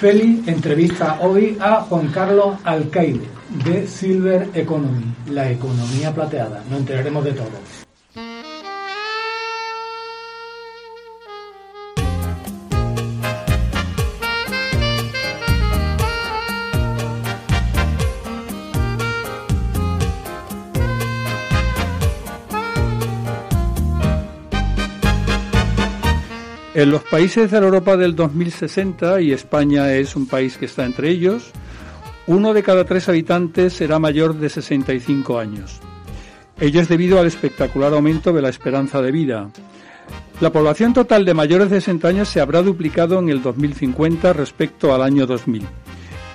Feli entrevista hoy a Juan Carlos Alcaide de Silver Economy, la economía plateada. Nos enteraremos de todo. En los países de la Europa del 2060, y España es un país que está entre ellos, uno de cada tres habitantes será mayor de 65 años. Ello es debido al espectacular aumento de la esperanza de vida. La población total de mayores de 60 años se habrá duplicado en el 2050 respecto al año 2000.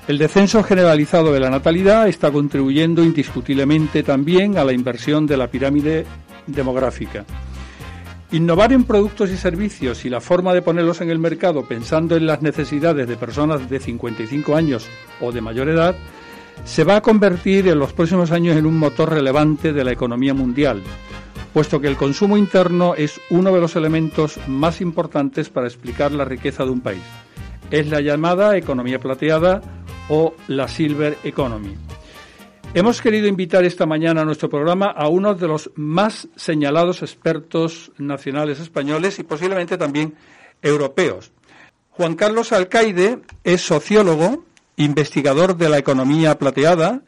El descenso generalizado de la natalidad está contribuyendo indiscutiblemente también a la inversión de la pirámide demográfica. Innovar en productos y servicios y la forma de ponerlos en el mercado pensando en las necesidades de personas de 55 años o de mayor edad se va a convertir en los próximos años en un motor relevante de la economía mundial, puesto que el consumo interno es uno de los elementos más importantes para explicar la riqueza de un país. Es la llamada economía plateada o la Silver Economy. Hemos querido invitar esta mañana a nuestro programa a uno de los más señalados expertos nacionales españoles y posiblemente también europeos. Juan Carlos Alcaide es sociólogo, investigador de la economía plateada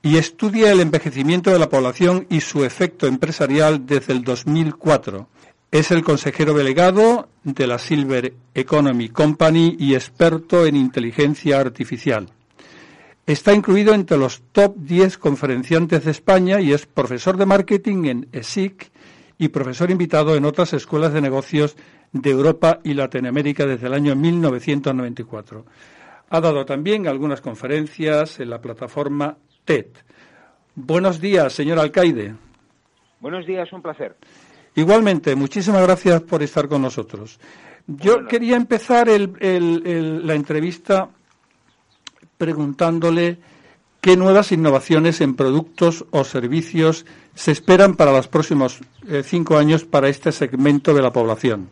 y estudia el envejecimiento de la población y su efecto empresarial desde el 2004. Es el consejero delegado de la Silver Economy Company y experto en inteligencia artificial. Está incluido entre los top 10 conferenciantes de España y es profesor de marketing en ESIC y profesor invitado en otras escuelas de negocios de Europa y Latinoamérica desde el año 1994. Ha dado también algunas conferencias en la plataforma TED. Buenos días, señor alcaide. Buenos días, un placer. Igualmente, muchísimas gracias por estar con nosotros. Yo quería empezar la entrevista preguntándole qué nuevas innovaciones en productos o servicios se esperan para los próximos eh, cinco años para este segmento de la población.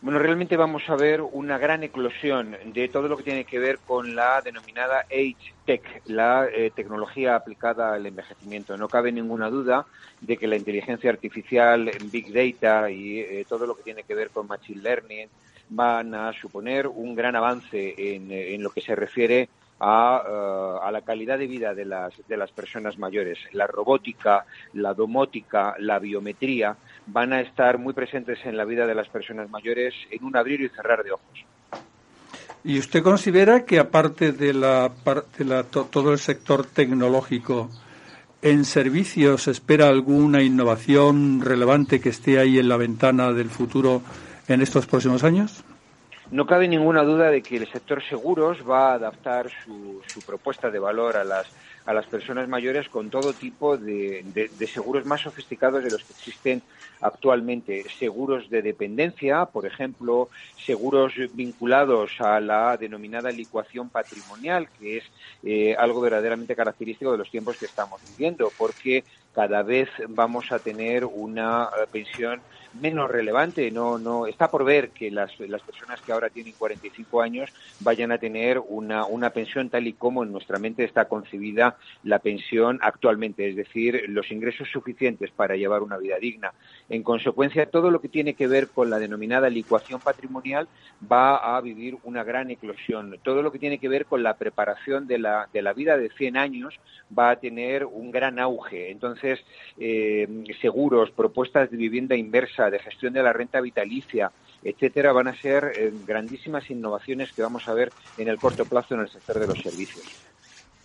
Bueno, realmente vamos a ver una gran eclosión de todo lo que tiene que ver con la denominada Age Tech, la eh, tecnología aplicada al envejecimiento. No cabe ninguna duda de que la inteligencia artificial, Big Data y eh, todo lo que tiene que ver con Machine Learning van a suponer un gran avance en, en lo que se refiere a, a, la calidad de vida de las, de las personas mayores. La robótica, la domótica, la biometría van a estar muy presentes en la vida de las personas mayores en un abrir y cerrar de ojos. ¿Y usted considera que aparte de, la, de la, todo el sector tecnológico, en servicios espera alguna innovación relevante que esté ahí en la ventana del futuro en estos próximos años? No cabe ninguna duda de que el sector seguros va a adaptar su, su propuesta de valor a las, a las personas mayores con todo tipo de, seguros más sofisticados de los que existen actualmente. Seguros de dependencia, por ejemplo, seguros vinculados a la denominada licuación patrimonial, que es eh, algo verdaderamente característico de los tiempos que estamos viviendo, porque cada vez vamos a tener una eh, pensión menos relevante. No, no está por ver que las, las personas que ahora tienen 45 años vayan a tener una, una pensión tal y como en nuestra mente está concebida la pensión actualmente, es decir, los ingresos suficientes para llevar una vida digna. En consecuencia, todo lo que tiene que ver con la denominada licuación patrimonial va a vivir una gran eclosión. Todo lo que tiene que ver con la preparación de la, de la vida de 100 años va a tener un gran auge. Entonces, eh, seguros, propuestas de vivienda inversa, de gestión de la renta vitalicia, etcétera, van a ser eh, grandísimas innovaciones que vamos a ver en el corto plazo en el sector de los servicios.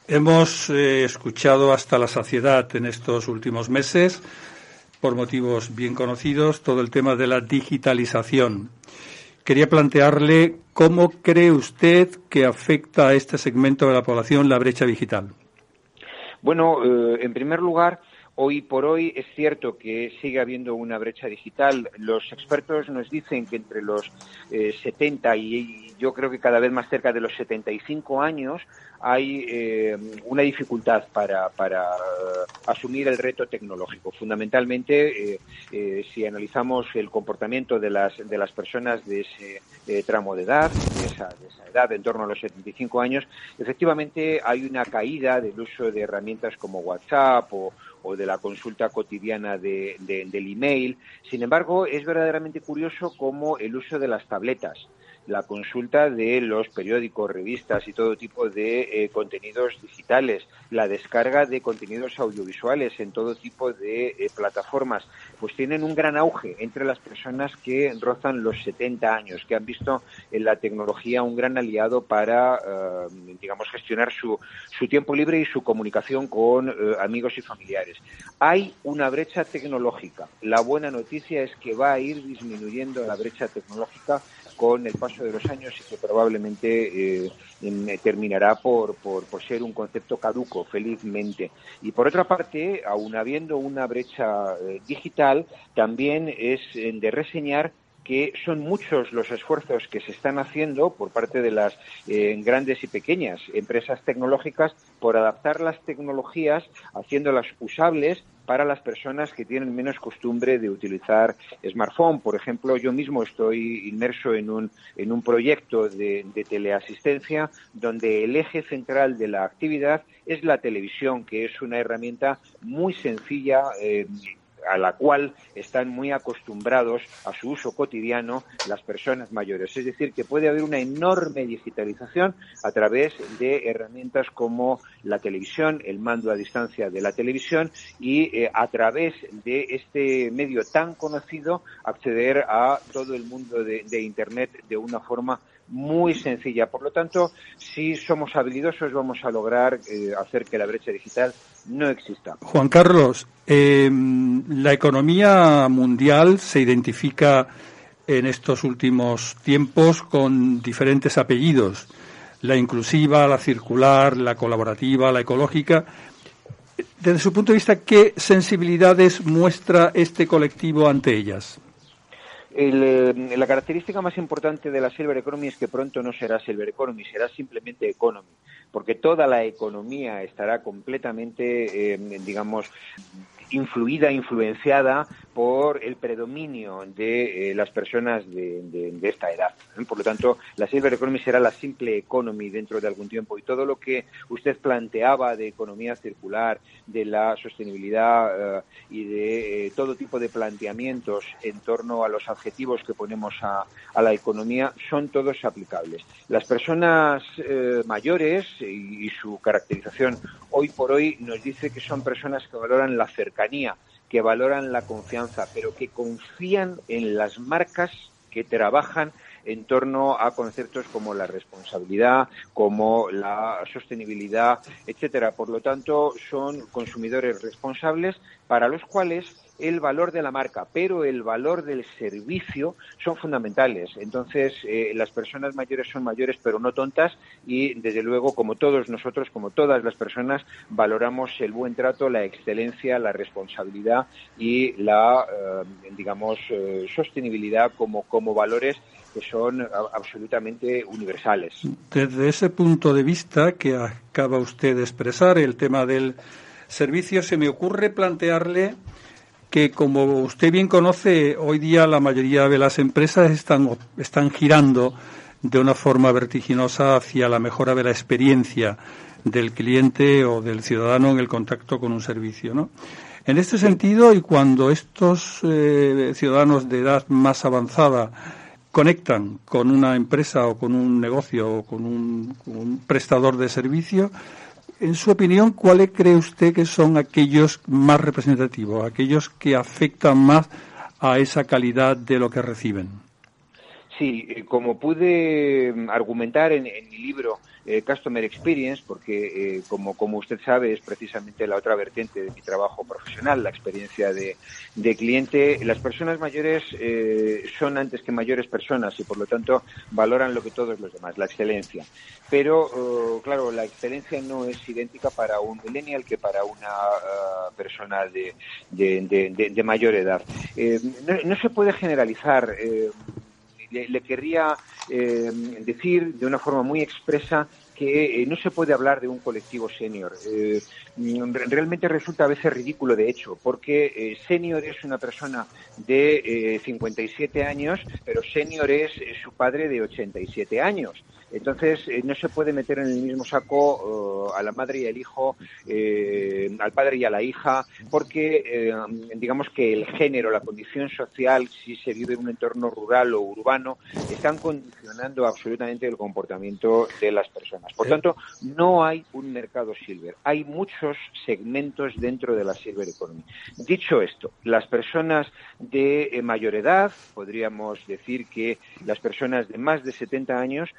Hemos eh, escuchado hasta la saciedad en estos últimos meses, por motivos bien conocidos, todo el tema de la digitalización. Quería plantearle cómo cree usted que afecta a este segmento de la población la brecha digital. Bueno, eh, en primer lugar, Hoy por hoy es cierto que sigue habiendo una brecha digital. Los expertos nos dicen que entre los 70 eh, y yo creo que cada vez más cerca de los 75 años hay eh, una dificultad para, para, asumir el reto tecnológico. Fundamentalmente, eh, si analizamos el comportamiento de las, de las personas de ese tramo de edad, de esa, de esa edad en torno a los 75 años, efectivamente hay una caída del uso de herramientas como WhatsApp o, o de la consulta cotidiana de, del email. Sin embargo, es verdaderamente curioso cómo el uso de las tabletas la consulta de los periódicos, revistas y todo tipo de eh, contenidos digitales, la descarga de contenidos audiovisuales en todo tipo de eh, plataformas, pues tienen un gran auge entre las personas que rozan los 70 años, que han visto en la tecnología un gran aliado para, eh, digamos, gestionar su, su tiempo libre y su comunicación con amigos y familiares. Hay una brecha tecnológica. La buena noticia es que va a ir disminuyendo la brecha tecnológica con el paso de los años y que probablemente eh, terminará por, por, ser un concepto caduco, felizmente. Y por otra parte, aun habiendo una brecha eh, digital, también es eh, de reseñar que son muchos los esfuerzos que se están haciendo por parte de las grandes y pequeñas empresas tecnológicas por adaptar las tecnologías, haciéndolas usables para las personas que tienen menos costumbre de utilizar smartphone. Por ejemplo, yo mismo estoy inmerso en un, en un proyecto de, teleasistencia donde el eje central de la actividad es la televisión, que es una herramienta muy sencilla, eh, a la cual están muy acostumbrados a su uso cotidiano las personas mayores. Es decir, que puede haber una enorme digitalización a través de herramientas como la televisión, el mando a distancia de la televisión y eh, a través de este medio tan conocido acceder a todo el mundo de, Internet de una forma muy sencilla. Por lo tanto, si somos habilidosos, vamos a lograr eh, hacer que la brecha digital no exista. Juan Carlos, eh, la economía mundial se identifica en estos últimos tiempos con diferentes apellidos. La inclusiva, la circular, la colaborativa, la ecológica. Desde su punto de vista, ¿qué sensibilidades muestra este colectivo ante ellas? Eh, la característica más importante de la Silver Economy es que pronto no será Silver Economy, será simplemente Economy, porque toda la economía estará completamente, eh, digamos, influida, influenciada por el predominio de eh, las personas de, esta edad. Por lo tanto, la Silver Economy será la simple economy dentro de algún tiempo y todo lo que usted planteaba de economía circular, de la sostenibilidad eh, y de eh, todo tipo de planteamientos en torno a los adjetivos que ponemos a, la economía son todos aplicables. Las personas mayores y su caracterización hoy por hoy nos dice que son personas que valoran la cercanía, que valoran la confianza, pero que confían en las marcas que trabajan en torno a conceptos como la responsabilidad, como la sostenibilidad, etcétera. Por lo tanto, son consumidores responsables para los cuales el valor de la marca, pero el valor del servicio son fundamentales. Entonces, eh, las personas mayores son mayores, pero no tontas, y desde luego, como todos nosotros, como todas las personas, valoramos el buen trato, la excelencia, la responsabilidad y la, eh, digamos, eh, sostenibilidad como, como valores que son absolutamente universales. Desde ese punto de vista que acaba usted de expresar, el tema del servicio, se me ocurre plantearle que como usted bien conoce, hoy día la mayoría de las empresas están, están girando de una forma vertiginosa hacia la mejora de la experiencia del cliente o del ciudadano en el contacto con un servicio, ¿no? En este sentido, y cuando estos eh, ciudadanos de edad más avanzada conectan con una empresa o con un negocio o con un, con un prestador de servicio, en su opinión, ¿cuáles cree usted que son aquellos más representativos, aquellos que afectan más a esa calidad de lo que reciben? Sí, eh, como pude mm, argumentar en, mi libro eh, Customer Experience, porque eh, como, como usted sabe es precisamente la otra vertiente de mi trabajo profesional, la experiencia de, cliente, las personas mayores son antes que mayores personas y por lo tanto valoran lo que todos los demás, la excelencia. Pero oh, claro, la excelencia no es idéntica para un millennial que para una ah, persona de, de, mayor edad. No, no, se puede generalizar le, querría eh, decir de una forma muy expresa que eh, no se puede hablar de un colectivo senior. Eh, realmente resulta a veces ridículo, de hecho, porque senior es una persona de 57 años, pero senior es su padre de 87 años. Entonces, eh, no se puede meter en el mismo saco eh, a la madre y al hijo, eh, al padre y a la hija, porque digamos que el género, la condición social, si se vive en un entorno rural o urbano, están condicionando absolutamente el comportamiento de las personas. Por tanto, no hay un mercado silver. Hay muchos segmentos dentro de la silver economy. Dicho esto, las personas de mayor edad, podríamos decir que las personas de más de 70 años,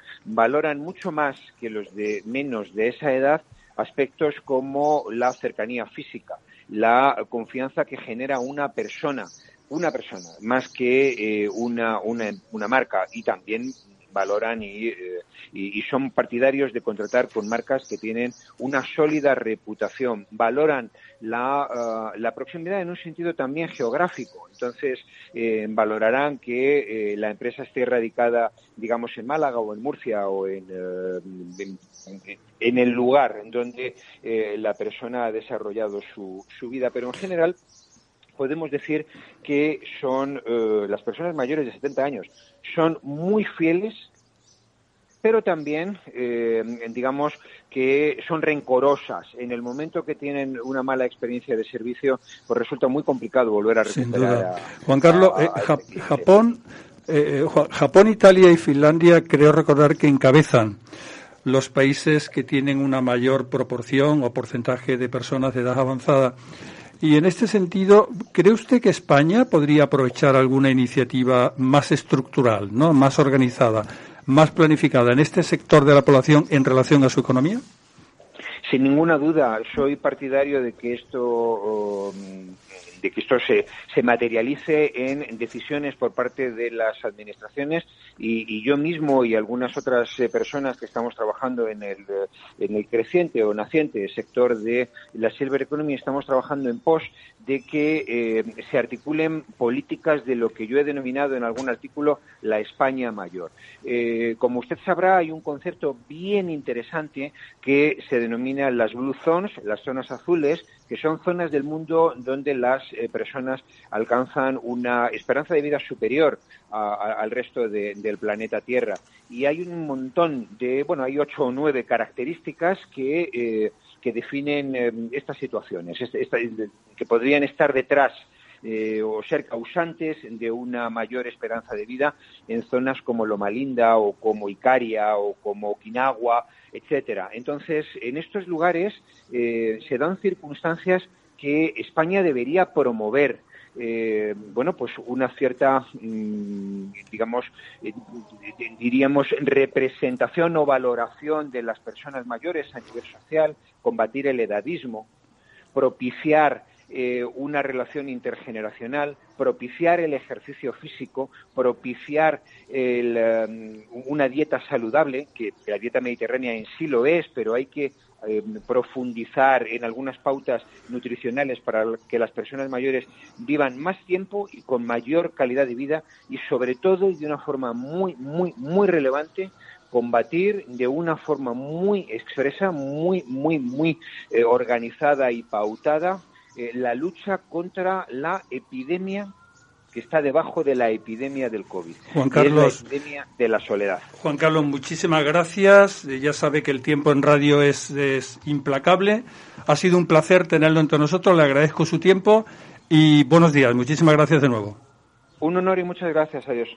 valoran mucho más que los de menos de esa edad aspectos como la cercanía física, la confianza que genera una persona, una persona, más que eh, una, una, una marca. Y también valoran eh, y, y, son partidarios de contratar con marcas que tienen una sólida reputación, valoran la, eh, la proximidad en un sentido también geográfico. Entonces, eh, valorarán que la empresa esté radicada, digamos, en Málaga o en Murcia o en, en, el lugar en donde la persona ha desarrollado su, su vida. Pero en general, podemos decir que son las personas mayores de 70 años son muy fieles, pero también, eh, digamos, que son rencorosas. En el momento que tienen una mala experiencia de servicio, pues resulta muy complicado volver a recuperar. Juan Carlos, eh, Japón, eh, Japón, Italia y Finlandia, creo recordar que encabezan los países que tienen una mayor proporción o porcentaje de personas de edad avanzada y en este sentido, ¿cree usted que España podría aprovechar alguna iniciativa más estructural, ¿no? más organizada, más planificada en este sector de la población en relación a su economía? Sin ninguna duda, soy partidario de que esto de que esto se, se materialice en decisiones por parte de las administraciones y, yo mismo y algunas otras eh, personas que estamos trabajando en el, eh, en el creciente o naciente sector de la silver economy estamos trabajando en pos de que eh, se articulen políticas de lo que yo he denominado en algún artículo la España mayor. como usted sabrá, hay un concepto bien interesante que se denomina las blue zones, las zonas azules, que son zonas del mundo donde las eh, personas alcanzan una esperanza de vida superior al resto del planeta Tierra. Y hay un montón de, bueno, hay ocho o nueve características que, eh, que definen eh, estas situaciones, que podrían estar detrás o ser causantes de una mayor esperanza de vida en zonas como Loma Linda o como Icaria o como Okinawa, etcétera. Entonces, en estos lugares eh, se dan circunstancias que España debería promover. Eh, bueno, pues una cierta, mm, digamos, eh, diríamos, representación o valoración de las personas mayores a nivel social, combatir el edadismo, propiciar una relación intergeneracional, propiciar el ejercicio físico, propiciar una dieta saludable, que la dieta mediterránea en sí lo es, pero hay que eh, profundizar en algunas pautas nutricionales para que las personas mayores vivan más tiempo y con mayor calidad de vida y sobre todo y de una forma muy muy muy relevante combatir de una forma muy expresa, muy muy muy eh, organizada y pautada eh, la lucha contra la epidemia que está debajo de la epidemia del COVID. Juan Carlos. la epidemia de la soledad. Juan Carlos, muchísimas gracias. Ya sabe que el tiempo en radio es, es implacable. Ha sido un placer tenerlo entre nosotros. Le agradezco su tiempo y buenos días. Muchísimas gracias de nuevo. Un honor y muchas gracias. Adiós.